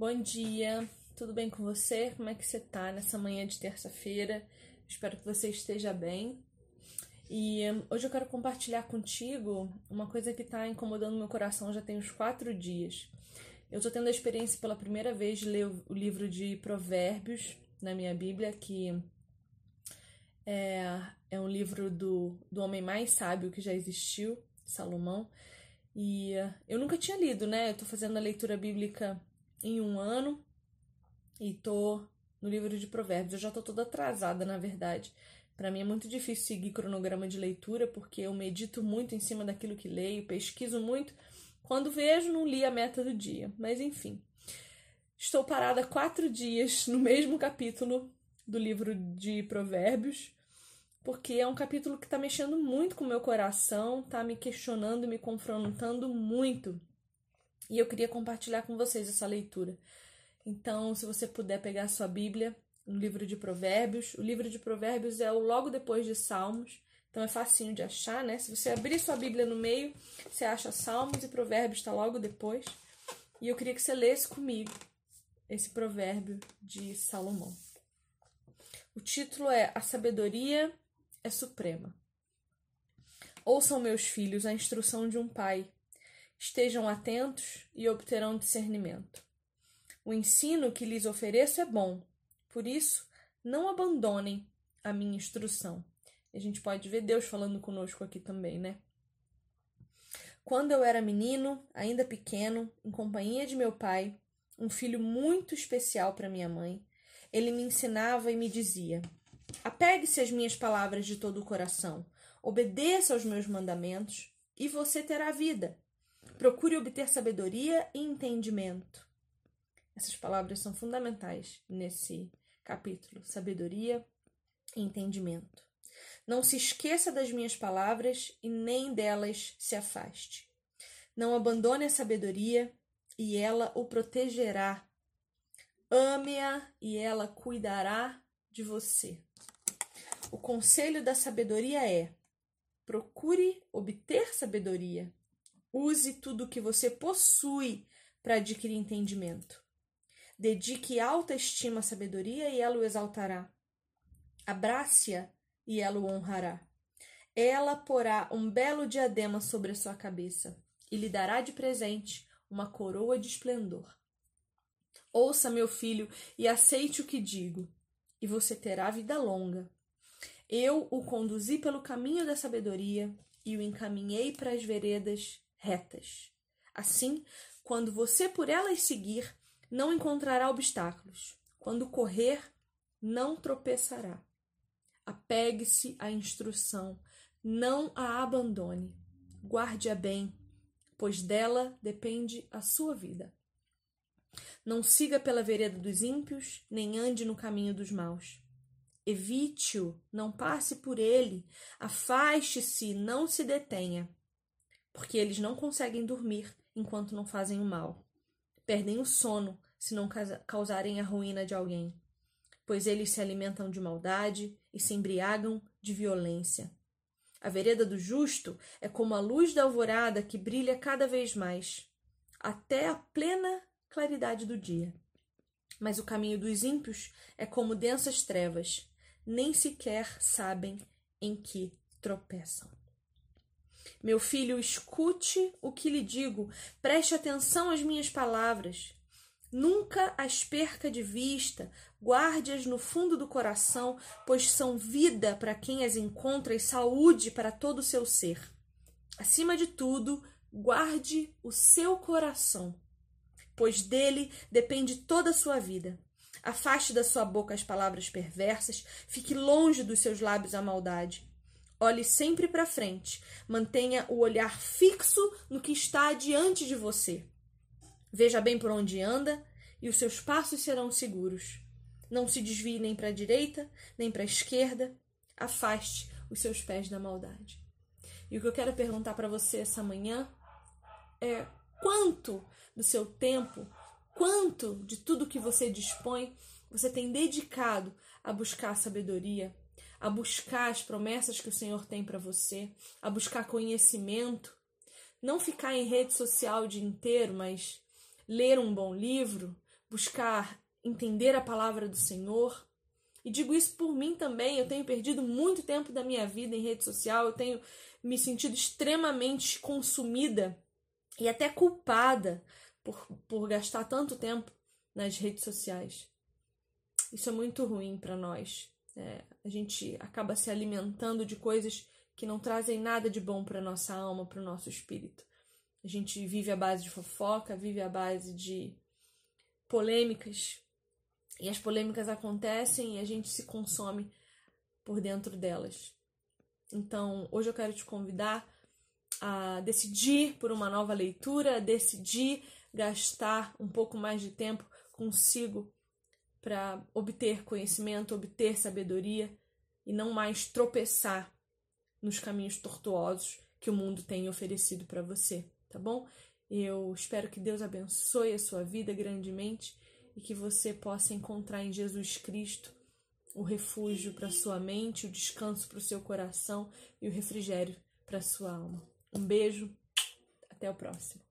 Bom dia, tudo bem com você? Como é que você tá nessa manhã de terça-feira? Espero que você esteja bem. E hum, hoje eu quero compartilhar contigo uma coisa que está incomodando meu coração já tem uns quatro dias. Eu estou tendo a experiência pela primeira vez de ler o livro de Provérbios na minha Bíblia, que é, é um livro do, do homem mais sábio que já existiu, Salomão. E uh, eu nunca tinha lido, né? Eu tô fazendo a leitura bíblica em um ano e tô no livro de Provérbios. Eu já tô toda atrasada, na verdade. Para mim é muito difícil seguir cronograma de leitura porque eu medito muito em cima daquilo que leio, pesquiso muito. Quando vejo, não li a meta do dia. Mas enfim. Estou parada quatro dias no mesmo capítulo do livro de Provérbios porque é um capítulo que está mexendo muito com o meu coração, está me questionando, me confrontando muito. E eu queria compartilhar com vocês essa leitura. Então, se você puder pegar a sua Bíblia, no livro de Provérbios, o livro de Provérbios é o logo depois de Salmos, então é facinho de achar, né? Se você abrir sua Bíblia no meio, você acha Salmos e Provérbios está logo depois. E eu queria que você lesse comigo esse provérbio de Salomão. O título é A Sabedoria é suprema. Ouçam, meus filhos, a instrução de um pai. Estejam atentos e obterão discernimento. O ensino que lhes ofereço é bom, por isso, não abandonem a minha instrução. A gente pode ver Deus falando conosco aqui também, né? Quando eu era menino, ainda pequeno, em companhia de meu pai, um filho muito especial para minha mãe, ele me ensinava e me dizia: Apegue-se às minhas palavras de todo o coração, obedeça aos meus mandamentos e você terá vida. Procure obter sabedoria e entendimento. Essas palavras são fundamentais nesse capítulo: sabedoria e entendimento. Não se esqueça das minhas palavras e nem delas se afaste. Não abandone a sabedoria e ela o protegerá. Ame-a e ela cuidará de você. O conselho da sabedoria é: procure obter sabedoria. Use tudo o que você possui para adquirir entendimento. Dedique alta estima à sabedoria e ela o exaltará. Abrace-a e ela o honrará. Ela porá um belo diadema sobre a sua cabeça e lhe dará de presente uma coroa de esplendor. Ouça, meu filho, e aceite o que digo, e você terá vida longa eu o conduzi pelo caminho da sabedoria e o encaminhei para as veredas retas. Assim, quando você por elas seguir, não encontrará obstáculos. Quando correr, não tropeçará. Apegue-se à instrução, não a abandone. Guarde-a bem, pois dela depende a sua vida. Não siga pela vereda dos ímpios, nem ande no caminho dos maus. Evite-o, não passe por ele, afaste-se, não se detenha, porque eles não conseguem dormir enquanto não fazem o mal. Perdem o sono se não causarem a ruína de alguém, pois eles se alimentam de maldade e se embriagam de violência. A vereda do justo é como a luz da alvorada que brilha cada vez mais, até a plena claridade do dia. Mas o caminho dos ímpios é como densas trevas nem sequer sabem em que tropeçam. Meu filho, escute o que lhe digo, preste atenção às minhas palavras. Nunca as perca de vista, guarde-as no fundo do coração, pois são vida para quem as encontra e saúde para todo o seu ser. Acima de tudo, guarde o seu coração, pois dele depende toda a sua vida. Afaste da sua boca as palavras perversas, fique longe dos seus lábios a maldade. Olhe sempre para frente, mantenha o olhar fixo no que está diante de você. Veja bem por onde anda e os seus passos serão seguros. Não se desvie nem para a direita, nem para a esquerda. Afaste os seus pés da maldade. E o que eu quero perguntar para você essa manhã é quanto do seu tempo quanto de tudo que você dispõe você tem dedicado a buscar sabedoria, a buscar as promessas que o Senhor tem para você, a buscar conhecimento, não ficar em rede social o dia inteiro, mas ler um bom livro, buscar entender a palavra do Senhor. E digo isso por mim também. Eu tenho perdido muito tempo da minha vida em rede social, eu tenho me sentido extremamente consumida e até culpada por, por gastar tanto tempo nas redes sociais. Isso é muito ruim para nós. É, a gente acaba se alimentando de coisas que não trazem nada de bom para nossa alma, para o nosso espírito. A gente vive à base de fofoca, vive à base de polêmicas. E as polêmicas acontecem e a gente se consome por dentro delas. Então, hoje eu quero te convidar a decidir por uma nova leitura, a decidir gastar um pouco mais de tempo consigo para obter conhecimento, obter sabedoria e não mais tropeçar nos caminhos tortuosos que o mundo tem oferecido para você, tá bom? Eu espero que Deus abençoe a sua vida grandemente e que você possa encontrar em Jesus Cristo o refúgio para sua mente, o descanso para o seu coração e o refrigério para sua alma. Um beijo, até o próximo.